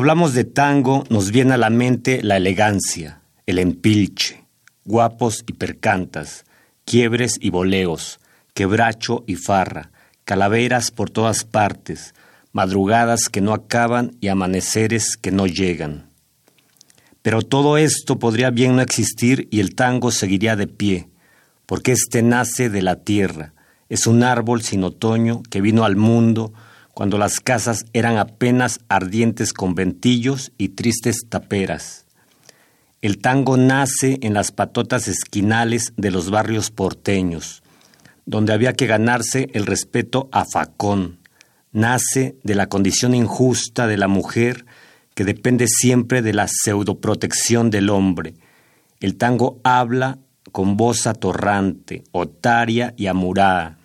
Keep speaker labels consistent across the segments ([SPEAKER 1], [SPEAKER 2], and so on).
[SPEAKER 1] Hablamos de tango nos viene a la mente la elegancia, el empilche, guapos y percantas, quiebres y boleos, quebracho y farra, calaveras por todas partes, madrugadas que no acaban y amaneceres que no llegan. Pero todo esto podría bien no existir y el tango seguiría de pie, porque éste nace de la tierra, es un árbol sin otoño que vino al mundo cuando las casas eran apenas ardientes conventillos y tristes taperas. El tango nace en las patotas esquinales de los barrios porteños, donde había que ganarse el respeto a facón. Nace de la condición injusta de la mujer que depende siempre de la pseudoprotección del hombre. El tango habla con voz atorrante, otaria y amurada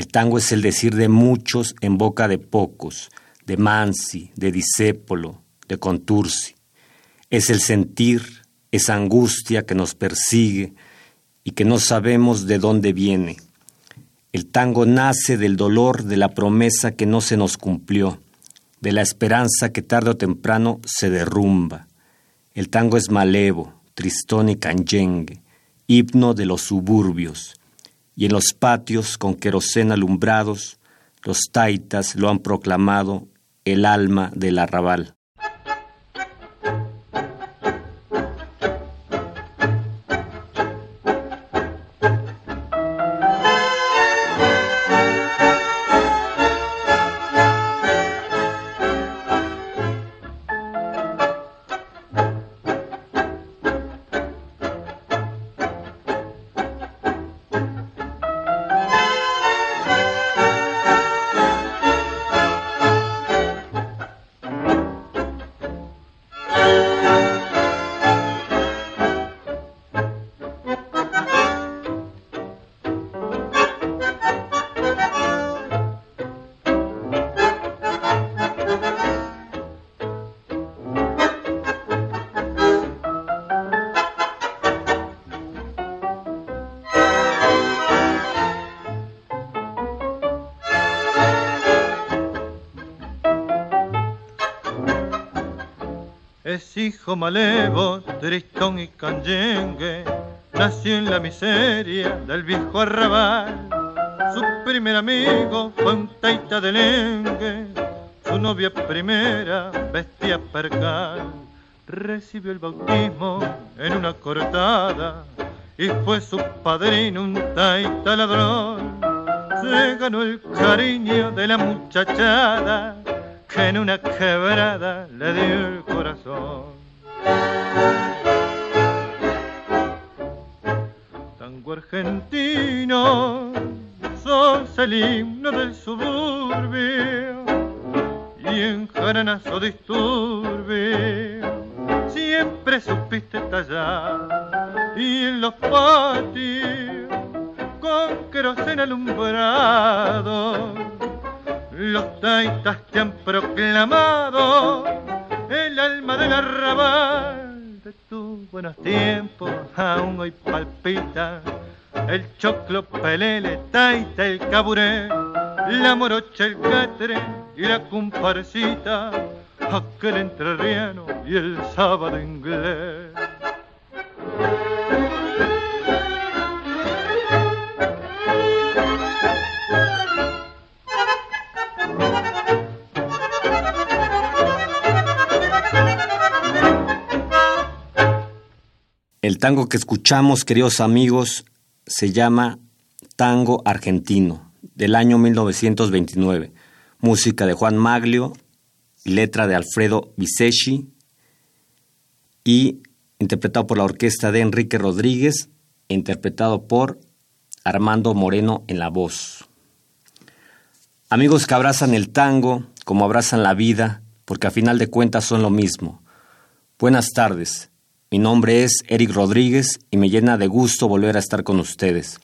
[SPEAKER 1] el tango es el decir de muchos en boca de pocos, de Mansi, de Disépolo, de Contursi. Es el sentir, esa angustia que nos persigue y que no sabemos de dónde viene. El tango nace del dolor de la promesa que no se nos cumplió, de la esperanza que tarde o temprano se derrumba. El tango es malevo, tristón y canyengue, himno de los suburbios, y en los patios con querosén alumbrados, los taitas lo han proclamado el alma del arrabal.
[SPEAKER 2] Hijo malevo, tristón y canyengue, nació en la miseria del viejo arrabal. Su primer amigo fue un taita de lengue, su novia primera vestía percal. Recibió el bautismo en una cortada y fue su padrino un taita ladrón. Se ganó el cariño de la muchachada que en una quebrada le dio el corazón. Tango argentino, sos el himno del suburbio y en jaranazo disturbio siempre supiste tallar y en los patios con querosén alumbrado los taitas te han proclamado el alma del arrabal de tus buenos tiempos, aún hoy palpita el choclo, pelele, taita, el caburé, la morocha, el catre y la comparsita, aquel entrerriano y el sábado inglés.
[SPEAKER 1] Tango que escuchamos, queridos amigos, se llama Tango Argentino, del año 1929. Música de Juan Maglio, letra de Alfredo Biseschi y interpretado por la orquesta de Enrique Rodríguez, e interpretado por Armando Moreno en la voz. Amigos que abrazan el tango como abrazan la vida, porque a final de cuentas son lo mismo. Buenas tardes. Mi nombre es Eric Rodríguez y me llena de gusto volver a estar con ustedes.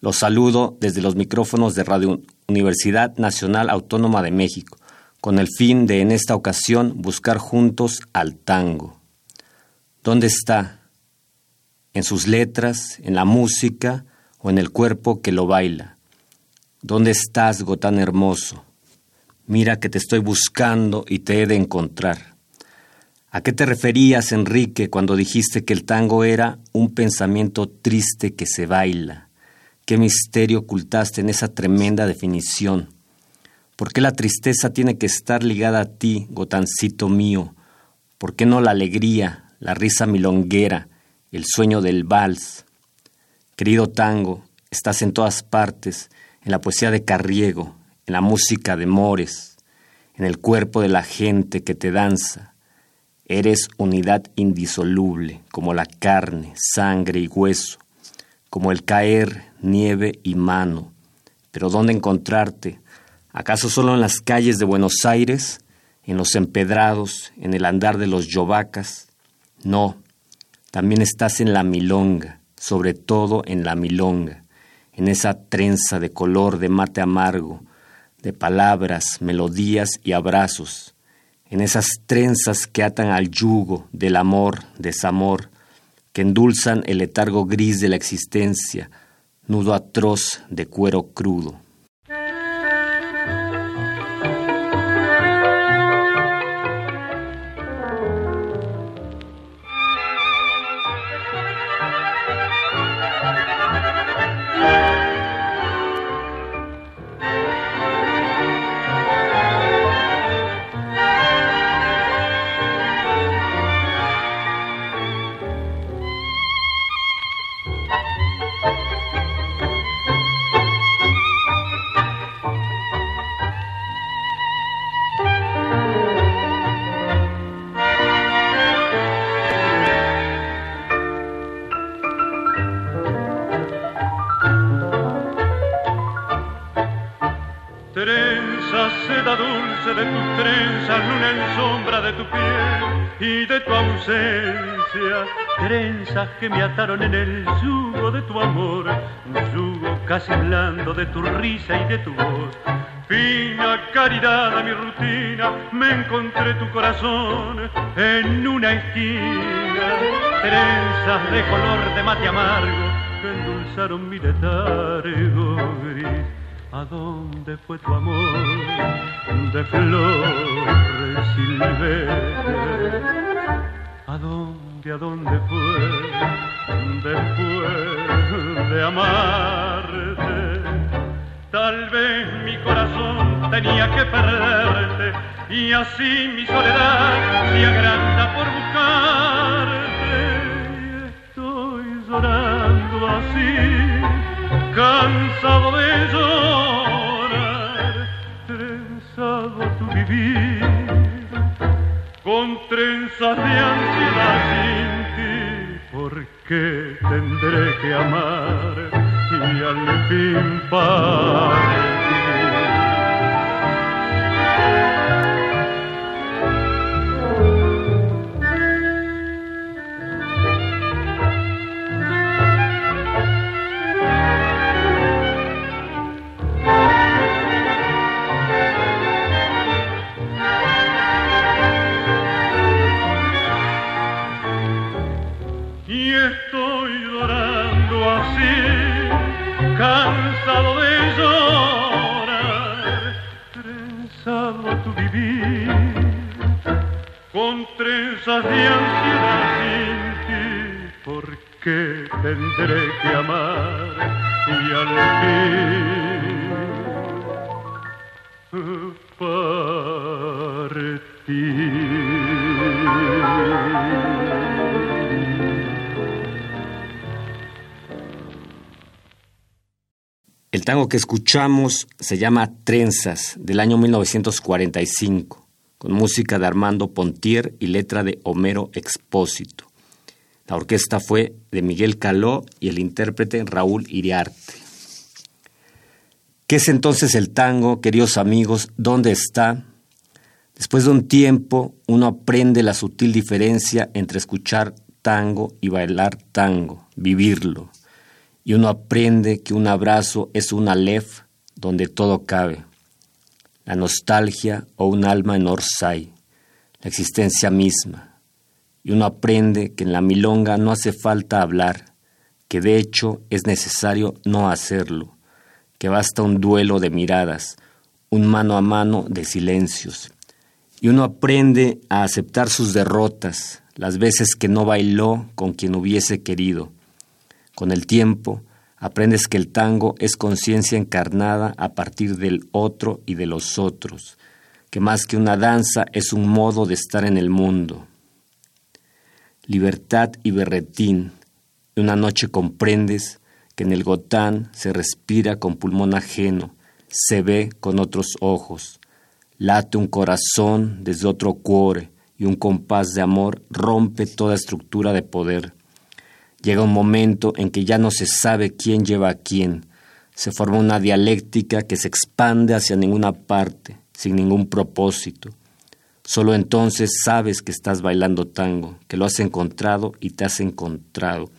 [SPEAKER 1] Los saludo desde los micrófonos de Radio Universidad Nacional Autónoma de México, con el fin de en esta ocasión buscar juntos al tango. ¿Dónde está? ¿En sus letras, en la música o en el cuerpo que lo baila? ¿Dónde estás, Gotán hermoso? Mira que te estoy buscando y te he de encontrar. ¿A qué te referías, Enrique, cuando dijiste que el tango era un pensamiento triste que se baila? ¿Qué misterio ocultaste en esa tremenda definición? ¿Por qué la tristeza tiene que estar ligada a ti, gotancito mío? ¿Por qué no la alegría, la risa milonguera, el sueño del vals? Querido tango, estás en todas partes, en la poesía de Carriego, en la música de Mores, en el cuerpo de la gente que te danza, Eres unidad indisoluble, como la carne, sangre y hueso, como el caer, nieve y mano. Pero ¿dónde encontrarte? ¿Acaso solo en las calles de Buenos Aires, en los empedrados, en el andar de los yovacas? No, también estás en la milonga, sobre todo en la milonga, en esa trenza de color de mate amargo, de palabras, melodías y abrazos, en esas trenzas que atan al yugo del amor, desamor, que endulzan el letargo gris de la existencia, nudo atroz de cuero crudo.
[SPEAKER 3] Que me ataron en el yugo de tu amor, yugo casi blando de tu risa y de tu voz. Fina caridad a mi rutina, me encontré tu corazón en una esquina, trenzas de color de mate amargo que endulzaron mi letargo gris. ¿A dónde fue tu amor de flores silvestres? ¿A dónde? a dónde fue después de amarte. Tal vez mi corazón tenía que perderte y así mi soledad se agranda por buscarte. Estoy llorando así, cansado de llorar, trenzado tu vivir con trenzas de ansiedad sin ti, ¿por qué tendré que amar y al fin partir?
[SPEAKER 4] Horas de ansiedad sin ti, ¿por qué tendré que amar y?
[SPEAKER 1] El tango que escuchamos se llama Trenzas, del año 1945, con música de Armando Pontier y letra de Homero Expósito. La orquesta fue de Miguel Caló y el intérprete Raúl Iriarte. ¿Qué es entonces el tango, queridos amigos? ¿Dónde está? Después de un tiempo, uno aprende la sutil diferencia entre escuchar tango y bailar tango, vivirlo y uno aprende que un abrazo es una lef donde todo cabe, la nostalgia o un alma en Orsay, la existencia misma, y uno aprende que en la milonga no hace falta hablar, que de hecho es necesario no hacerlo, que basta un duelo de miradas, un mano a mano de silencios, y uno aprende a aceptar sus derrotas, las veces que no bailó con quien hubiese querido, con el tiempo, aprendes que el tango es conciencia encarnada a partir del otro y de los otros, que más que una danza es un modo de estar en el mundo. Libertad y berretín, una noche comprendes que en el gotán se respira con pulmón ajeno, se ve con otros ojos, late un corazón desde otro cuore y un compás de amor rompe toda estructura de poder Llega un momento en que ya no se sabe quién lleva a quién. Se forma una dialéctica que se expande hacia ninguna parte, sin ningún propósito. Solo entonces sabes que estás bailando tango, que lo has encontrado y te has encontrado.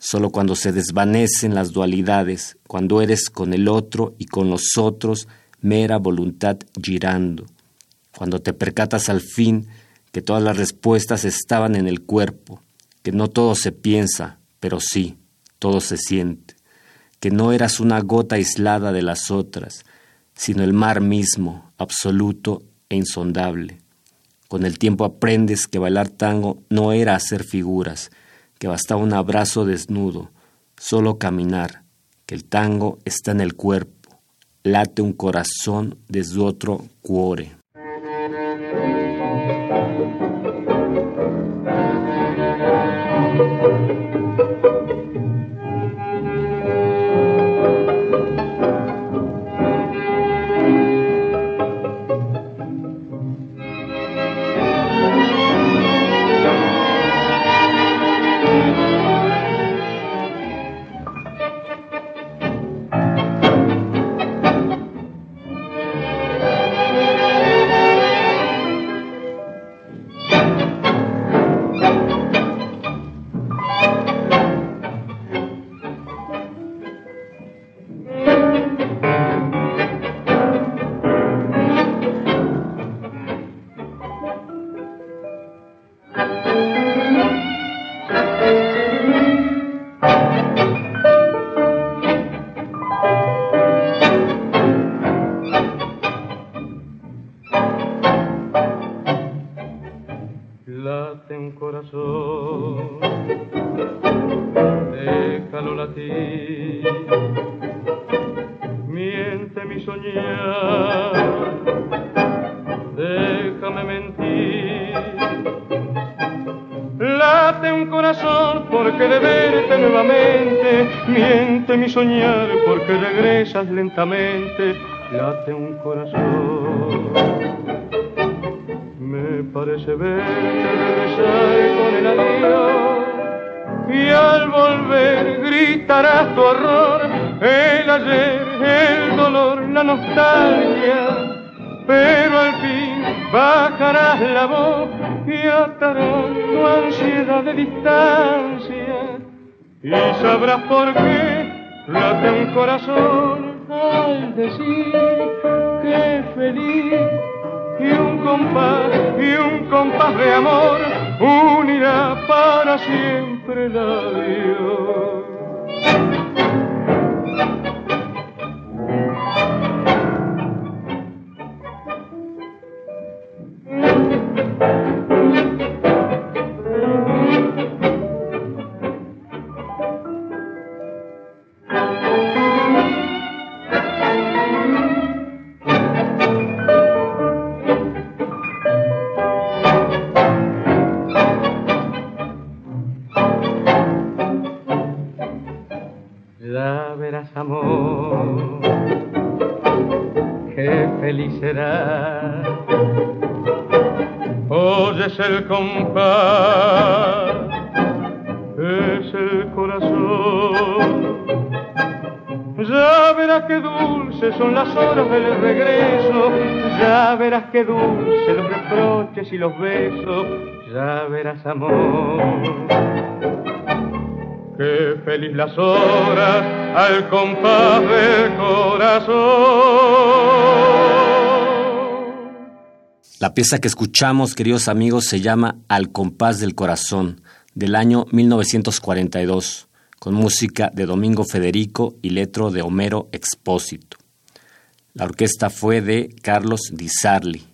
[SPEAKER 1] Solo cuando se desvanecen las dualidades, cuando eres con el otro y con los otros, mera voluntad girando. Cuando te percatas al fin que todas las respuestas estaban en el cuerpo, que no todo se piensa, pero sí, todo se siente, que no eras una gota aislada de las otras, sino el mar mismo, absoluto e insondable. Con el tiempo aprendes que bailar tango no era hacer figuras, que bastaba un abrazo desnudo, solo caminar, que el tango está en el cuerpo, late un corazón desde otro cuore.
[SPEAKER 4] Lentamente, late un corazón. Me parece verte regresar con el adiós y al volver gritarás tu horror, el ayer, el dolor, la nostalgia, pero al fin bajarás la voz y atarás tu ansiedad de distancia. Y sabrás por qué late un corazón amor unirá para siempre la Dios. Los reproches y los besos, ya verás amor Qué feliz las horas al compás del corazón.
[SPEAKER 1] La pieza que escuchamos, queridos amigos, se llama Al compás del corazón, del año 1942, con música de Domingo Federico y letro de Homero Expósito. La orquesta fue de Carlos Di Sarli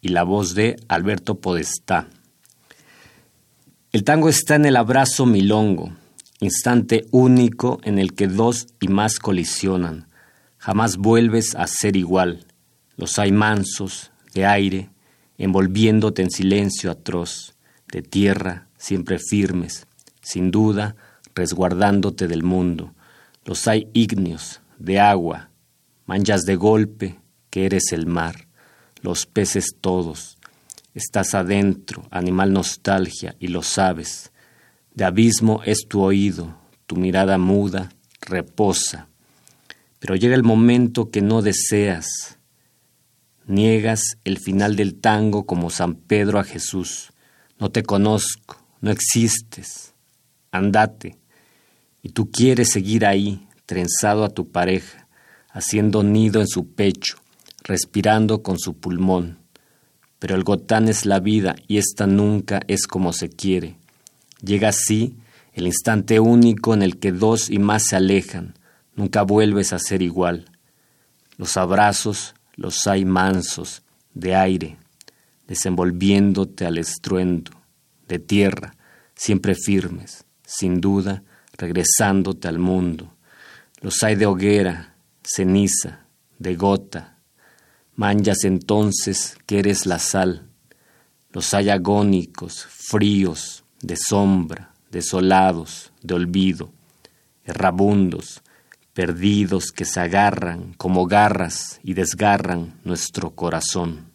[SPEAKER 1] y la voz de Alberto Podestá. El tango está en el abrazo milongo, instante único en el que dos y más colisionan. Jamás vuelves a ser igual. Los hay mansos, de aire, envolviéndote en silencio atroz, de tierra, siempre firmes, sin duda, resguardándote del mundo. Los hay ígneos, de agua, manchas de golpe, que eres el mar, los peces todos. Estás adentro, animal nostalgia, y lo sabes de abismo es tu oído, tu mirada muda, reposa. Pero llega el momento que no deseas. Niegas el final del tango como San Pedro a Jesús. No te conozco, no existes. Andate. Y tú quieres seguir ahí, trenzado a tu pareja, haciendo nido en su pecho, respirando con su pulmón. Pero el gotán es la vida y esta nunca es como se quiere. Llega así el instante único en el que dos y más se alejan, nunca vuelves a ser igual. Los abrazos los hay mansos, de aire, desenvolviéndote al estruendo, de tierra, siempre firmes, sin duda, regresándote al mundo. Los hay de hoguera, ceniza, de gota. Manchas entonces que eres la sal. Los hay agónicos, fríos, de sombra, desolados, de olvido, errabundos, perdidos que se agarran como garras y desgarran nuestro corazón.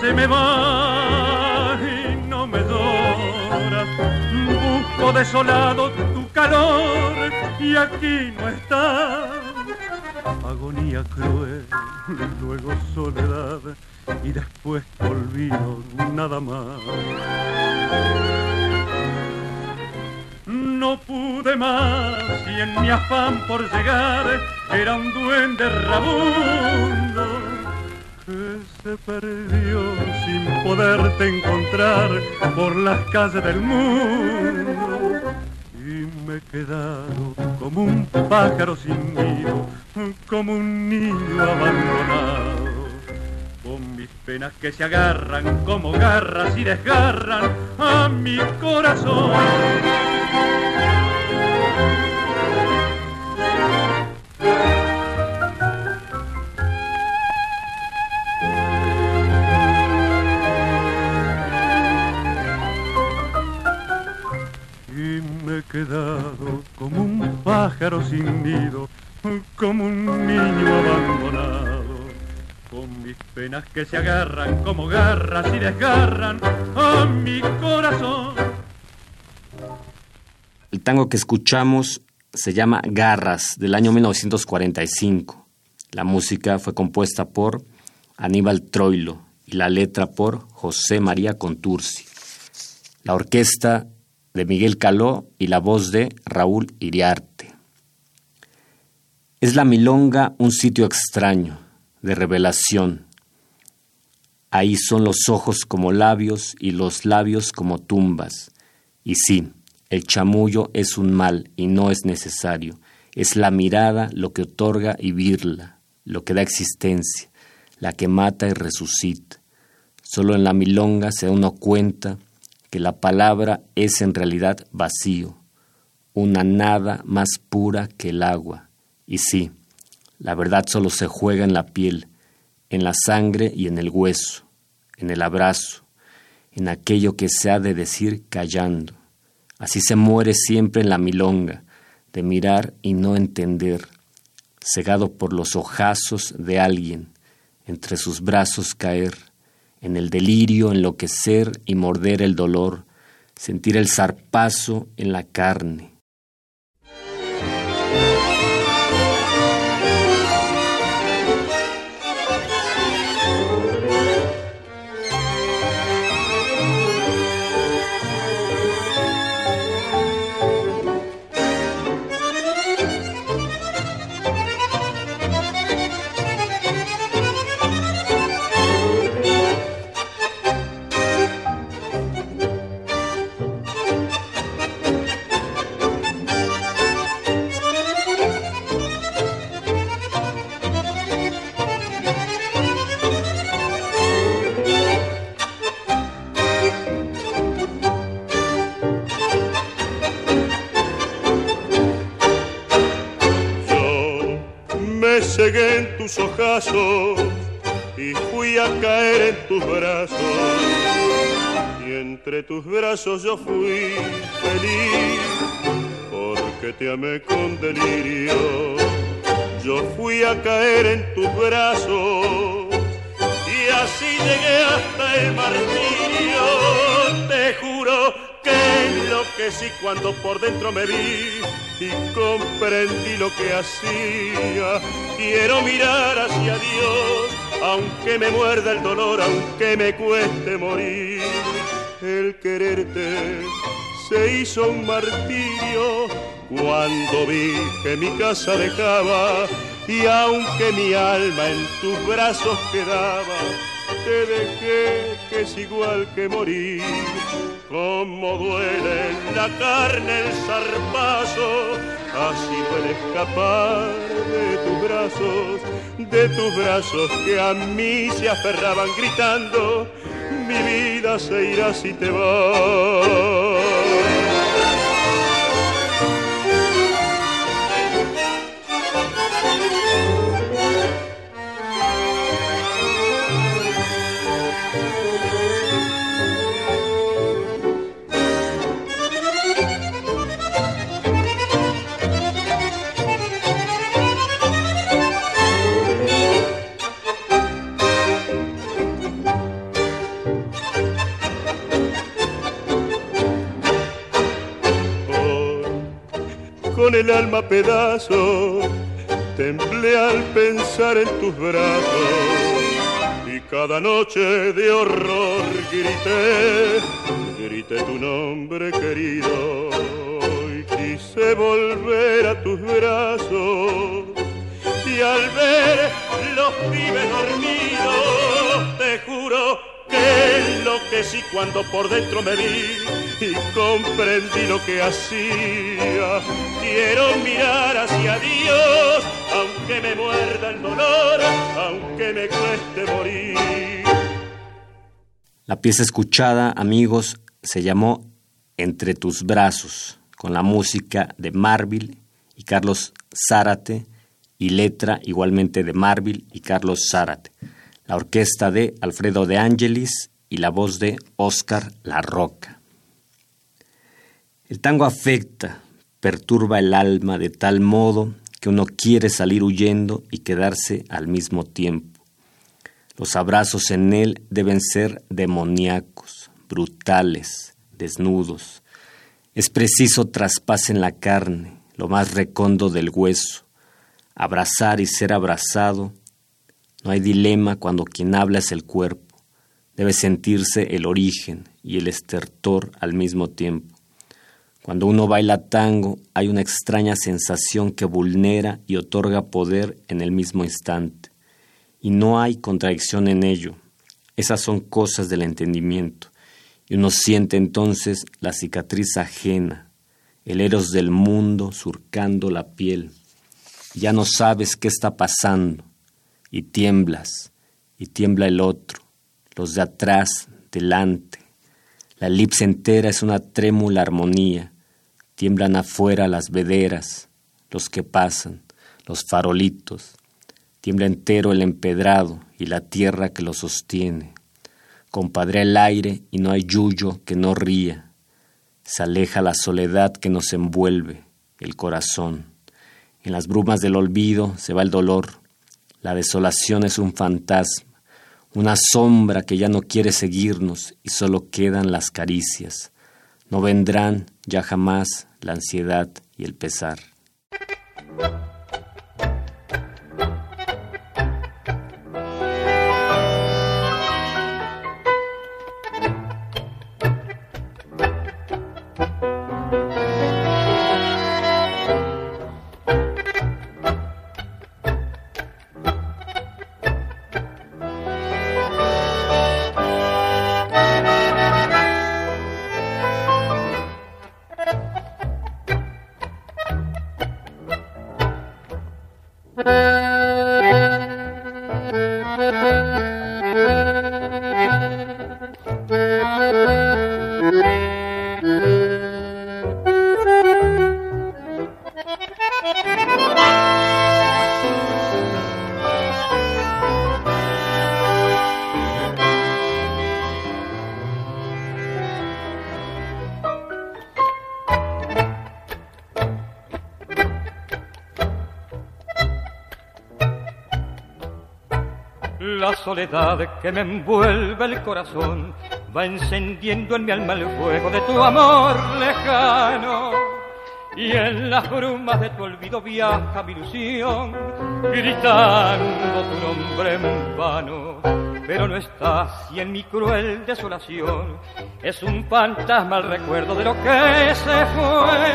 [SPEAKER 3] Se me va y no me dora. Busco desolado tu calor y aquí no estás. Agonía cruel, luego soledad y después olvido nada más. No pude más y en mi afán por llegar era un duende rabundo se perdió sin poderte encontrar por las calles del mundo. Y me he quedado como un pájaro sin nido, como un niño abandonado con mis penas que se agarran como garras y desgarran a mi corazón.
[SPEAKER 5] Quedado como un pájaro sin nido, como un niño abandonado, con mis penas que se agarran como garras y desgarran a mi corazón.
[SPEAKER 1] El tango que escuchamos se llama Garras, del año 1945. La música fue compuesta por Aníbal Troilo y la letra por José María Contursi. La orquesta de Miguel Caló y la voz de Raúl Iriarte. Es la milonga un sitio extraño, de revelación. Ahí son los ojos como labios y los labios como tumbas. Y sí, el chamullo es un mal y no es necesario. Es la mirada lo que otorga y virla, lo que da existencia, la que mata y resucita. Solo en la milonga se da uno cuenta que la palabra es en realidad vacío, una nada más pura que el agua. Y sí, la verdad solo se juega en la piel, en la sangre y en el hueso, en el abrazo, en aquello que se ha de decir callando. Así se muere siempre en la milonga, de mirar y no entender, cegado por los ojazos de alguien, entre sus brazos caer, en el delirio enloquecer y morder el dolor, sentir el zarpazo en la carne,
[SPEAKER 5] y fui a caer en tus brazos. Y entre tus brazos yo fui feliz porque te amé con delirio. Yo fui a caer en tus brazos y así llegué hasta el martirio. Que sí cuando por dentro me vi y comprendí lo que hacía. Quiero mirar hacia Dios, aunque me muerda el dolor, aunque me cueste morir. El quererte se hizo un martirio cuando vi que mi casa dejaba y aunque mi alma en tus brazos quedaba, te dejé que es igual que morir. Como duele en la carne el zarpazo, así duele escapar de tus brazos, de tus brazos que a mí se aferraban gritando, mi vida se irá si te vas. El alma pedazo, temblé al pensar en tus brazos. Y cada noche de horror grité, grité tu nombre querido y quise volver a tus brazos. Y al ver los pibes dormidos te juro que lo que sí cuando por dentro me vi y comprendí lo que hacía. Quiero mirar hacia Dios, aunque me muerda el dolor, aunque me cueste morir.
[SPEAKER 1] La pieza escuchada, amigos, se llamó Entre tus brazos, con la música de Marville y Carlos Zárate y letra igualmente de Marville y Carlos Zárate. La orquesta de Alfredo de Angelis y la voz de Oscar La Roca. El tango afecta, perturba el alma de tal modo que uno quiere salir huyendo y quedarse al mismo tiempo. Los abrazos en él deben ser demoníacos, brutales, desnudos. Es preciso traspasen la carne, lo más recondo del hueso. Abrazar y ser abrazado. No hay dilema cuando quien habla es el cuerpo. Debe sentirse el origen y el estertor al mismo tiempo. Cuando uno baila tango hay una extraña sensación que vulnera y otorga poder en el mismo instante. Y no hay contradicción en ello. Esas son cosas del entendimiento. Y uno siente entonces la cicatriz ajena, el eros del mundo surcando la piel. Ya no sabes qué está pasando. Y tiemblas, y tiembla el otro, los de atrás, delante, la elipse entera es una trémula armonía. Tiemblan afuera las vederas, los que pasan, los farolitos. Tiembla entero el empedrado y la tierra que lo sostiene. Compadre el aire y no hay yuyo que no ría. Se aleja la soledad que nos envuelve, el corazón. En las brumas del olvido se va el dolor. La desolación es un fantasma una sombra que ya no quiere seguirnos y solo quedan las caricias. No vendrán ya jamás la ansiedad y el pesar.
[SPEAKER 6] Soledad que me envuelve el corazón va encendiendo en mi alma el fuego de tu amor lejano. Y en las brumas de tu olvido viaja mi ilusión, gritando tu nombre en vano pero no estás y en mi cruel desolación es un fantasma el recuerdo de lo que se fue.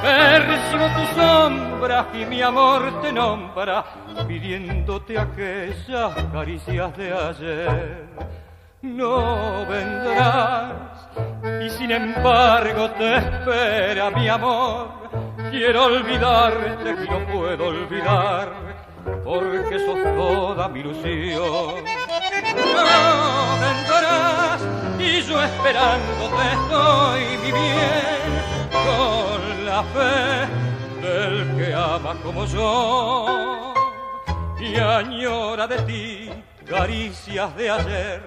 [SPEAKER 6] Percibo tu sombra y mi amor te nombra, pidiéndote aquellas caricias de ayer. No vendrás y sin embargo te espera mi amor. Quiero olvidarte y no puedo olvidar porque sos toda mi ilusión. No vendrás y yo esperándote estoy mi bien con la fe del que ama como yo y añora de ti caricias de ayer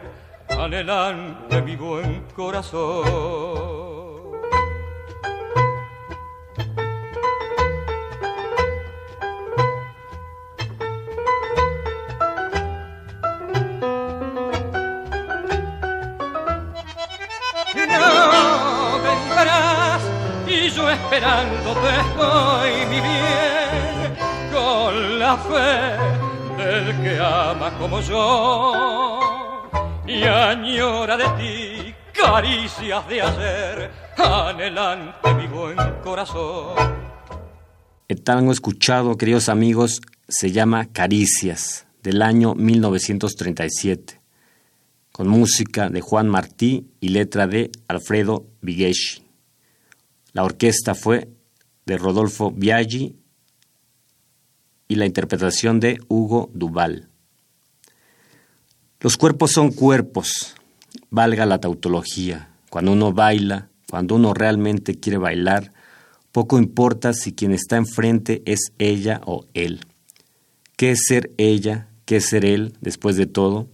[SPEAKER 6] anhelante mi buen corazón. Esperándote estoy mi bien con la fe del que ama como yo y añora de ti caricias de hacer anhelante mi buen corazón.
[SPEAKER 1] El tango escuchado, queridos amigos, se llama Caricias, del año 1937, con música de Juan Martí y letra de Alfredo Vigheshi. La orquesta fue de Rodolfo Biaggi y la interpretación de Hugo Duval. Los cuerpos son cuerpos, valga la tautología. Cuando uno baila, cuando uno realmente quiere bailar, poco importa si quien está enfrente es ella o él. ¿Qué es ser ella? ¿Qué es ser él después de todo?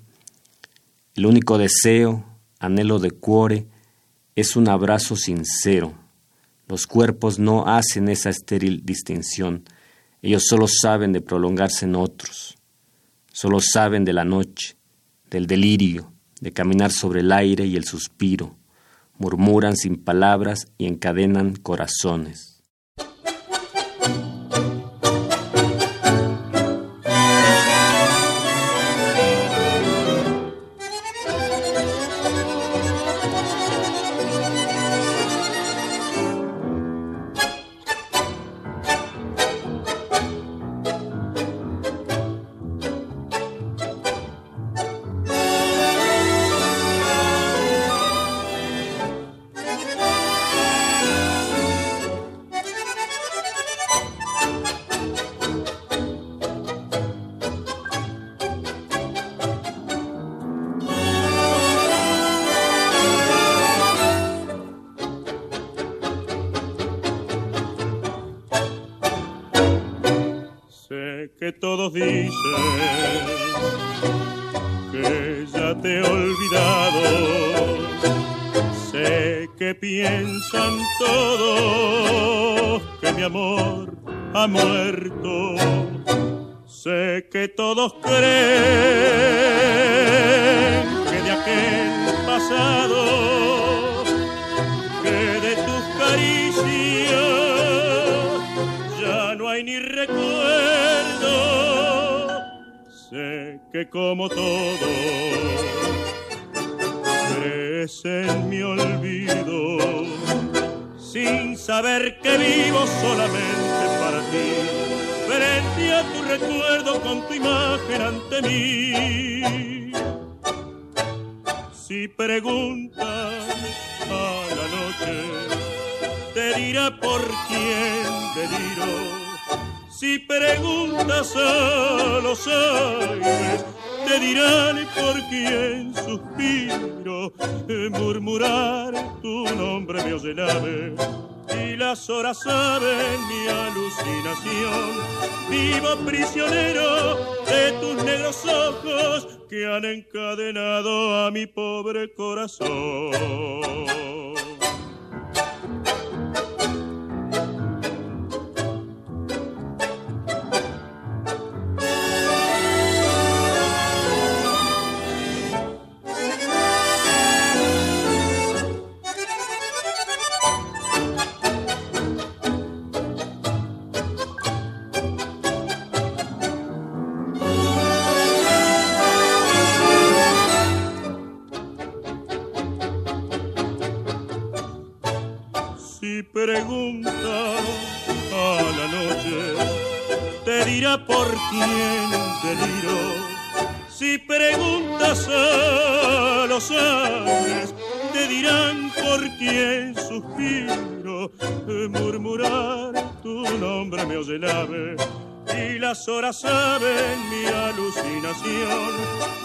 [SPEAKER 1] El único deseo, anhelo de cuore, es un abrazo sincero, Los cuerpos no hacen esa estéril distinción. Ellos solo saben de prolongarse en otros. Solo saben de la noche, del delirio, de caminar sobre el aire y el suspiro. Murmuran sin palabras y encadenan corazones.
[SPEAKER 5] Todos dicen que ya te he olvidado. Sé que piensan todos que mi amor ha muerto. Sé que todos creen todo crees en mi olvido, sin saber que vivo solamente para ti, frente a tu recuerdo con tu imagen ante mí. Horas saben mi alucinación. Vivo prisionero de tus negros ojos que han encadenado a mi pobre corazón. Si preguntas a los ángeles, te dirán por quién suspiro. Murmurar tu nombre me oye el ave y las horas saben mi alucinación.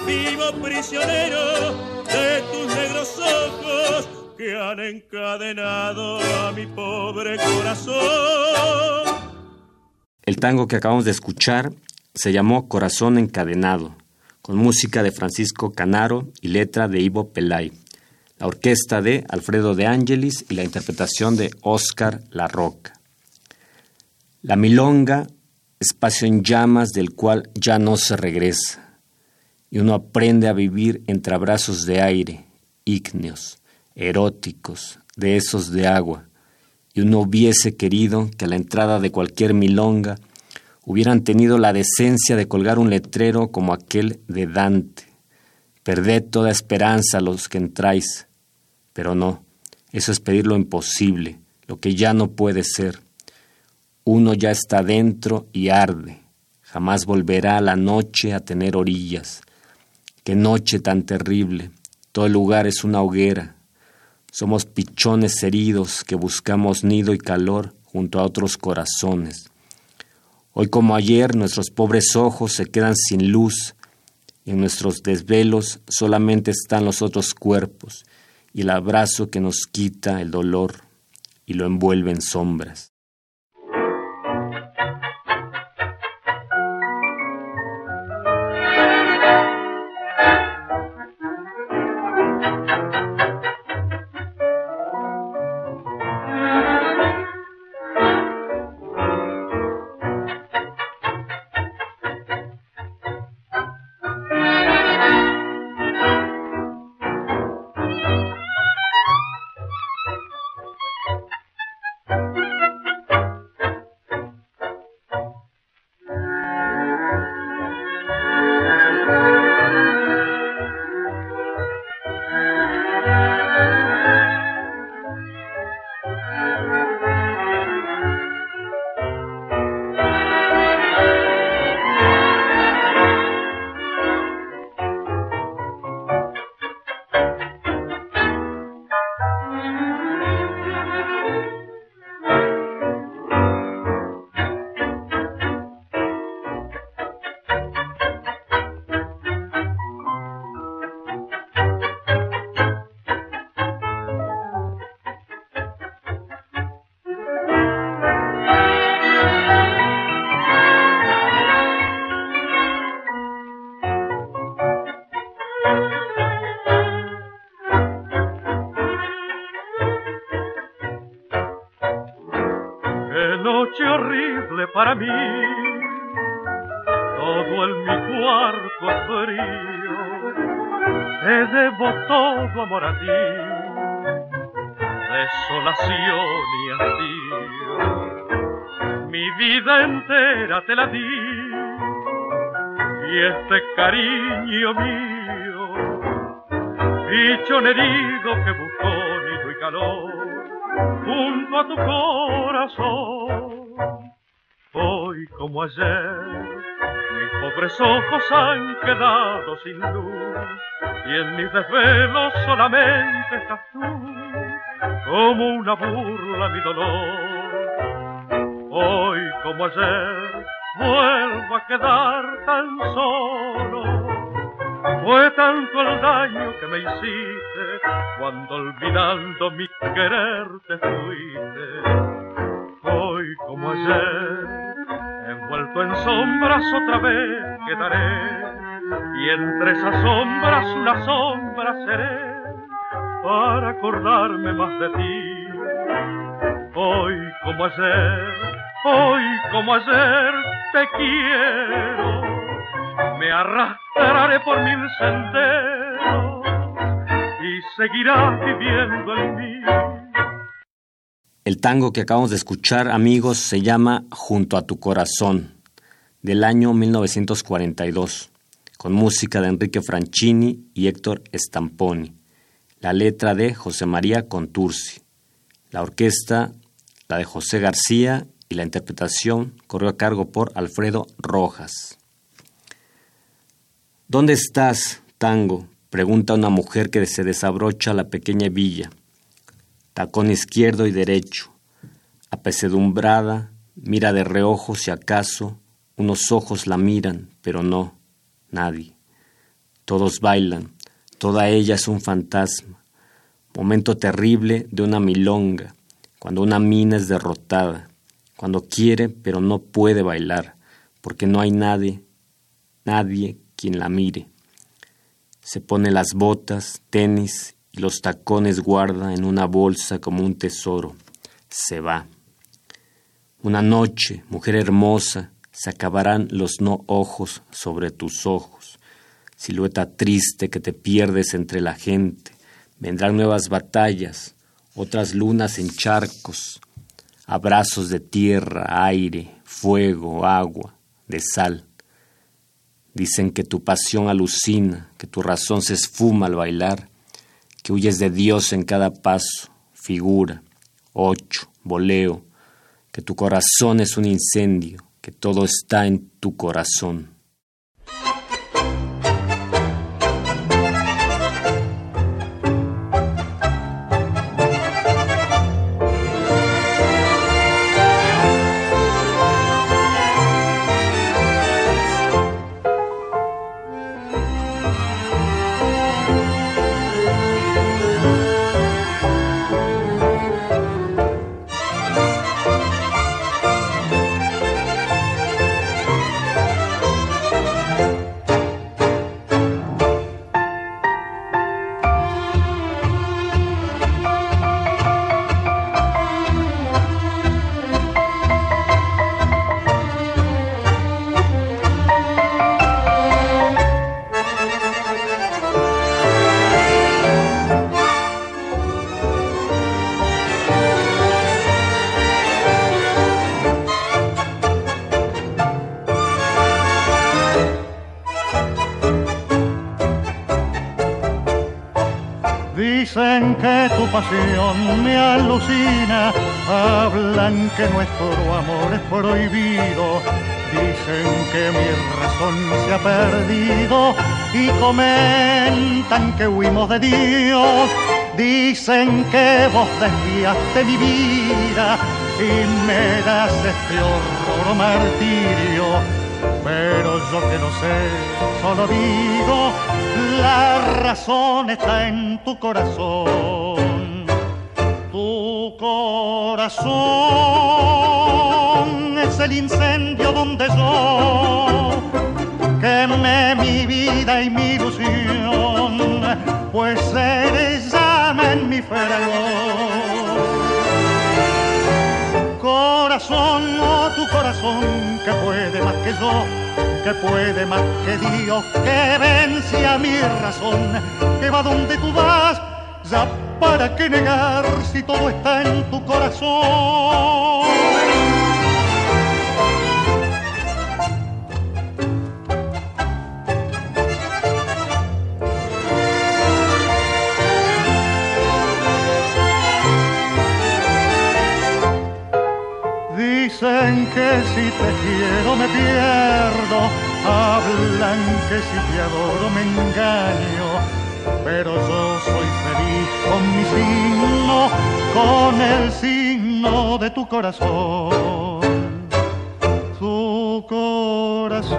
[SPEAKER 5] Vivo prisionero de tus negros ojos que han encadenado a mi pobre corazón.
[SPEAKER 1] El tango que acabamos de escuchar se llamó Corazón Encadenado, con música de Francisco Canaro y letra de Ivo Pelay, la orquesta de Alfredo de Angelis y la interpretación de Oscar La Roca. La milonga, espacio en llamas del cual ya no se regresa, y uno aprende a vivir entre abrazos de aire, ígneos, eróticos, de esos de agua, y uno hubiese querido que a la entrada de cualquier milonga hubieran tenido la decencia de colgar un letrero como aquel de Dante. Perded toda esperanza los que entráis. Pero no, eso es pedir lo imposible, lo que ya no puede ser. Uno ya está dentro y arde. Jamás volverá la noche a tener orillas. Qué noche tan terrible. Todo el lugar es una hoguera, somos pichones heridos que buscamos nido y calor junto a otros corazones. Hoy como ayer nuestros pobres ojos se quedan sin luz y en nuestros desvelos solamente están los otros cuerpos y el abrazo que nos quita el dolor y lo envuelve en sombras.
[SPEAKER 7] Para mí. Todo en mi cuarto es frío, te debo todo amor a ti, desolación y hastío. Mi vida entera te la di y este cariño mío, bicho herido que buscó y calor junto a tu corazón. Como ayer, mis pobres ojos han quedado sin luz y en mis desvelos solamente estás tú, como una burla mi dolor. Hoy como ayer, vuelvo a quedar tan solo fue tanto el daño que me hiciste cuando olvidando mi querer te fuiste. Hoy como ayer, en sombras otra vez quedaré y entre esas sombras una sombra seré para acordarme más de ti. Hoy como ayer, hoy como ayer te quiero me arrastraré por mil senderos y seguirás viviendo en mí.
[SPEAKER 1] El tango que acabamos de escuchar, amigos, se llama Junto a tu corazón, del año 1942, con música de Enrique Franchini y Héctor Stamponi, la letra de José María Contursi, la orquesta, la de José García y la interpretación corrió a cargo por Alfredo Rojas. ¿Dónde estás, tango? pregunta una mujer que se desabrocha la pequeña villa. Tacón izquierdo y derecho. Apesedumbrada, mira de reojo si acaso unos ojos la miran, pero no, nadie. Todos bailan, toda ella es un fantasma. Momento terrible de una milonga, cuando una mina es derrotada, cuando quiere pero no puede bailar, porque no hay nadie, nadie quien la mire. Se pone las botas, tenis y los tacones guarda en una bolsa como un tesoro. Se va. Una noche, mujer hermosa, se acabarán los no ojos sobre tus ojos. Silueta triste que te pierdes entre la gente. Vendrán nuevas batallas, otras lunas en charcos, abrazos de tierra, aire, fuego, agua, de sal. Dicen que tu pasión alucina, que tu razón se esfuma al bailar, que huyes de Dios en cada paso, figura, ocho, voleo, que tu corazón es un incendio, que todo está en tu corazón.
[SPEAKER 8] Dicen que vos desviaste mi vida y me das este horror martirio, pero yo que no sé, solo digo, la razón está en tu corazón corazón es el incendio donde yo quemé mi vida y mi ilusión, pues eres en mi fragor. Corazón oh tu corazón, que puede más que yo, que puede más que Dios, que vence a mi razón, que va donde tú vas, ya para qué negar si todo está en tu corazón. Dicen que si te quiero me pierdo, hablan que si te adoro me engaño, pero yo soy feliz con mi signo, con el signo de tu corazón. Tu corazón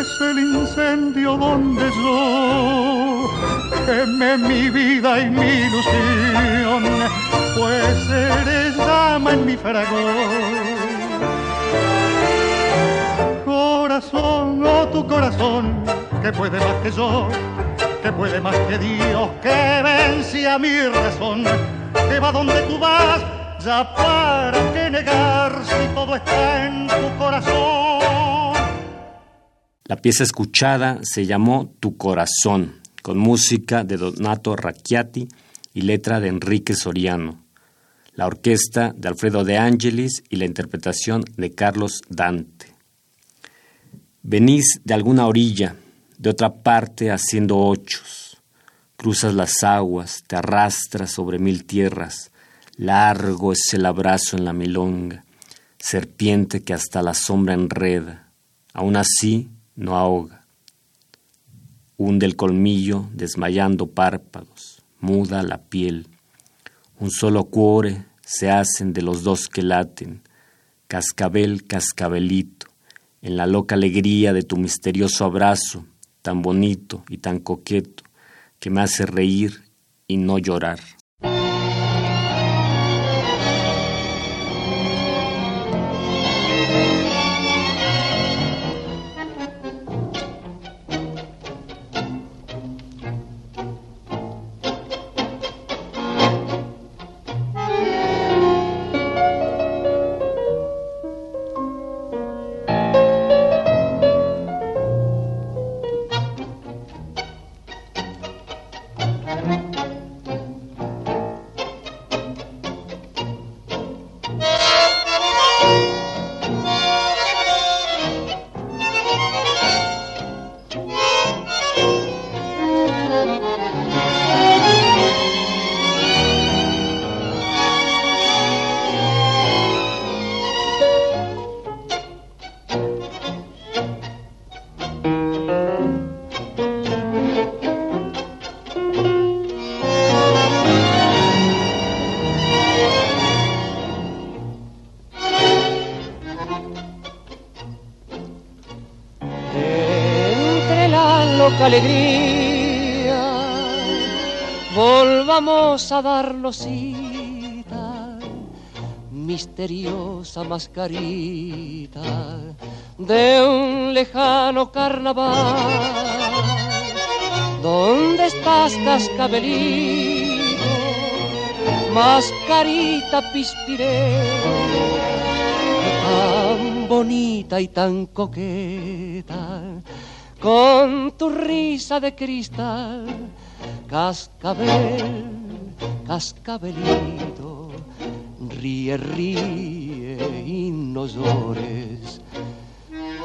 [SPEAKER 8] es el incendio donde yo quemé mi vida y mi ilusión, pues eres llama en mi fragor. Corazón, oh tu corazón, que puede más que yo, que puede más que Dios, que vence a mi razón, que va donde tú vas, ya para qué negar si todo está en tu corazón.
[SPEAKER 1] La pieza escuchada se llamó Tu corazón, con música de Donato Racchiati y letra de Enrique Soriano, la orquesta de Alfredo de Angelis y la interpretación de Carlos Dante. Venís de alguna orilla, de otra parte haciendo ochos, cruzas las aguas, te arrastras sobre mil tierras, largo es el abrazo en la milonga, serpiente que hasta la sombra enreda, aún así no ahoga hunde el colmillo desmayando párpados, muda la piel. Un solo cuore se hacen de los dos que laten, cascabel, cascabelito, en la loca alegría de tu misterioso abrazo, tan bonito y tan coqueto, que me hace reír y no llorar.
[SPEAKER 9] Volvamos a darnos cita, misteriosa mascarita de un lejano carnaval. ¿Dónde estás, cascabelito? Mascarita pispireta tan bonita y tan coqueta, con tu risa de cristal, cascabel, cascabelito, ríe, ríe y no llores,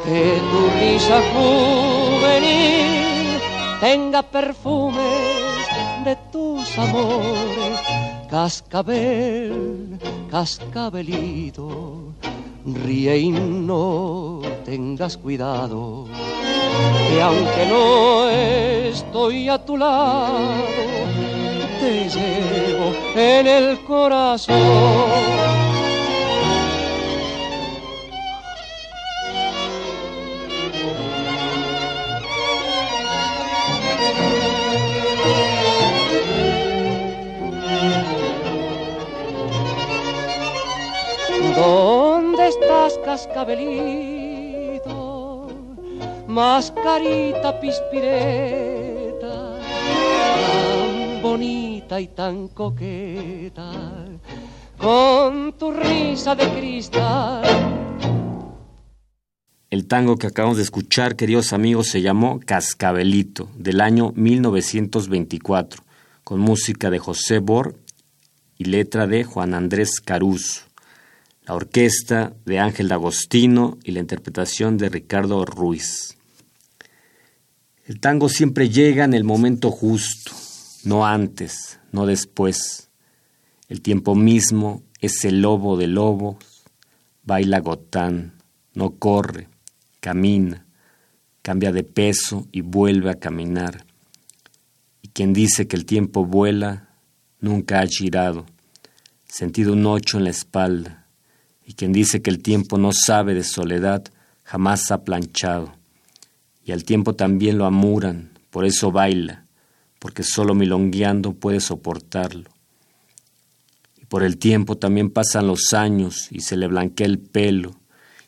[SPEAKER 9] que tu risa juvenil tenga perfumes de tus amores, cascabel, cascabelito ríe y no tengas cuidado, que aunque no estoy a tu lado, te llevo en el corazón. ¿Dónde estás, cascabelito? Mascarita pispireta, y tan coqueta, con tu risa de cristal.
[SPEAKER 1] El tango que acabamos de escuchar, queridos amigos, se llamó Cascabelito, del año 1924, con música de José Bor y letra de Juan Andrés Caruso, la orquesta de Ángel D'Agostino y la interpretación de Ricardo Ruiz. El tango siempre llega en el momento justo, no antes, no después. El tiempo mismo es el lobo de lobos, baila gotán, no corre, camina, cambia de peso y vuelve a caminar. Y quien dice que el tiempo vuela, nunca ha girado, sentido un ocho en la espalda. Y quien dice que el tiempo no sabe de soledad, jamás ha planchado. Y al tiempo también lo amuran, por eso baila, porque solo milongueando puede soportarlo por el tiempo también pasan los años y se le blanquea el pelo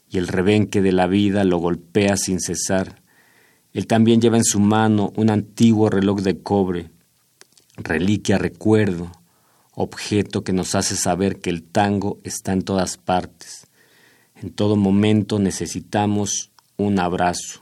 [SPEAKER 1] y el rebenque de la vida lo golpea sin cesar. Él también lleva en su mano un antiguo reloj de cobre, reliquia, recuerdo, objeto que nos hace saber que el tango está en todas partes. En todo momento necesitamos un abrazo.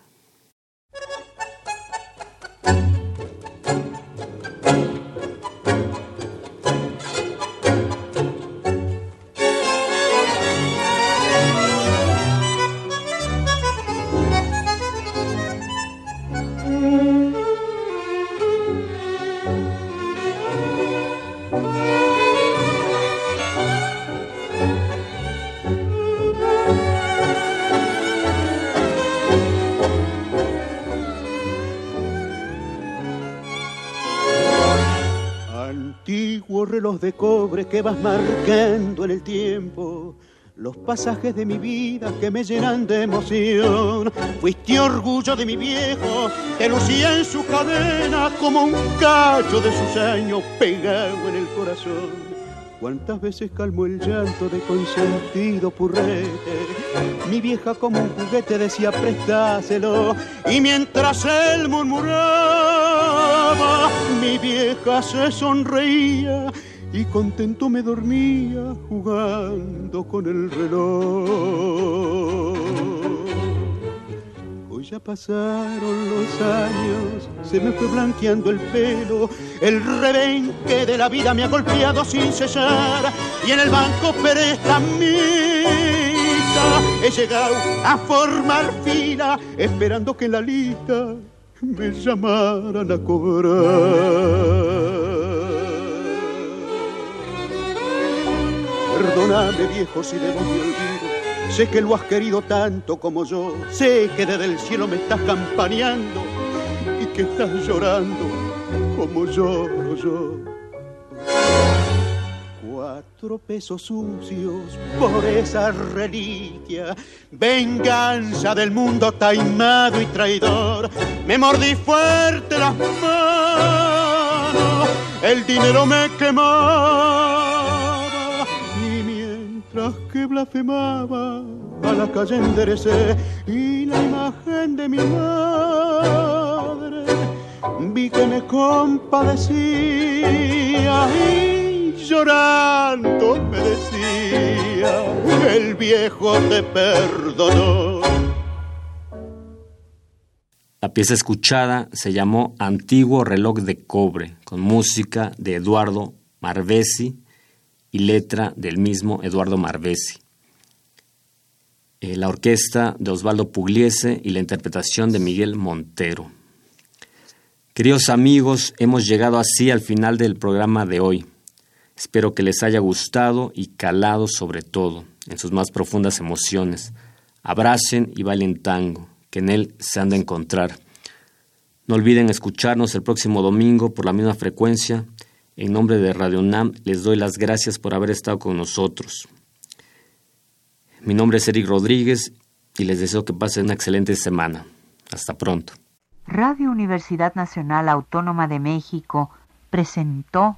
[SPEAKER 10] Marcando en el tiempo los pasajes de mi vida que me llenan de emoción. Fuiste orgullo de mi viejo, que lucía en su cadena como un cacho de sus años pegado en el corazón. Cuántas veces calmó el llanto de consentido purrete. Mi vieja como un juguete decía prestáselo. Y mientras él murmuraba, mi vieja se sonreía y contento me dormía jugando con el reloj. Hoy ya pasaron los años, se me fue blanqueando el pelo, el rebenque de la vida me ha golpeado sin cesar y en el banco prestamista he llegado a formar fila esperando que la lista me llamaran a cobrar. Perdóname viejo si debo mi olvido. Sé que lo has querido tanto como yo. Sé que desde el cielo me estás campaneando y que estás llorando como lloro yo. Cuatro pesos sucios por esa reliquia, venganza del mundo taimado y traidor. Me mordí fuerte las manos, el dinero me quemó tras que blasfemaba a la calle enderecé y la imagen de mi madre vi que me compadecía y llorando me decía el viejo te perdonó.
[SPEAKER 1] La pieza escuchada se llamó Antiguo reloj de cobre, con música de Eduardo Marvesi y letra del mismo Eduardo Marvesi. Eh, la orquesta de Osvaldo Pugliese y la interpretación de Miguel Montero. Queridos amigos, hemos llegado así al final del programa de hoy. Espero que les haya gustado y calado sobre todo en sus más profundas emociones. Abracen y bailen tango, que en él se han de encontrar. No olviden escucharnos el próximo domingo por la misma frecuencia en nombre de Radio NAM les doy las gracias por haber estado con nosotros. Mi nombre es Eric Rodríguez y les deseo que pasen una excelente semana. Hasta pronto.
[SPEAKER 11] Radio Universidad Nacional Autónoma de México presentó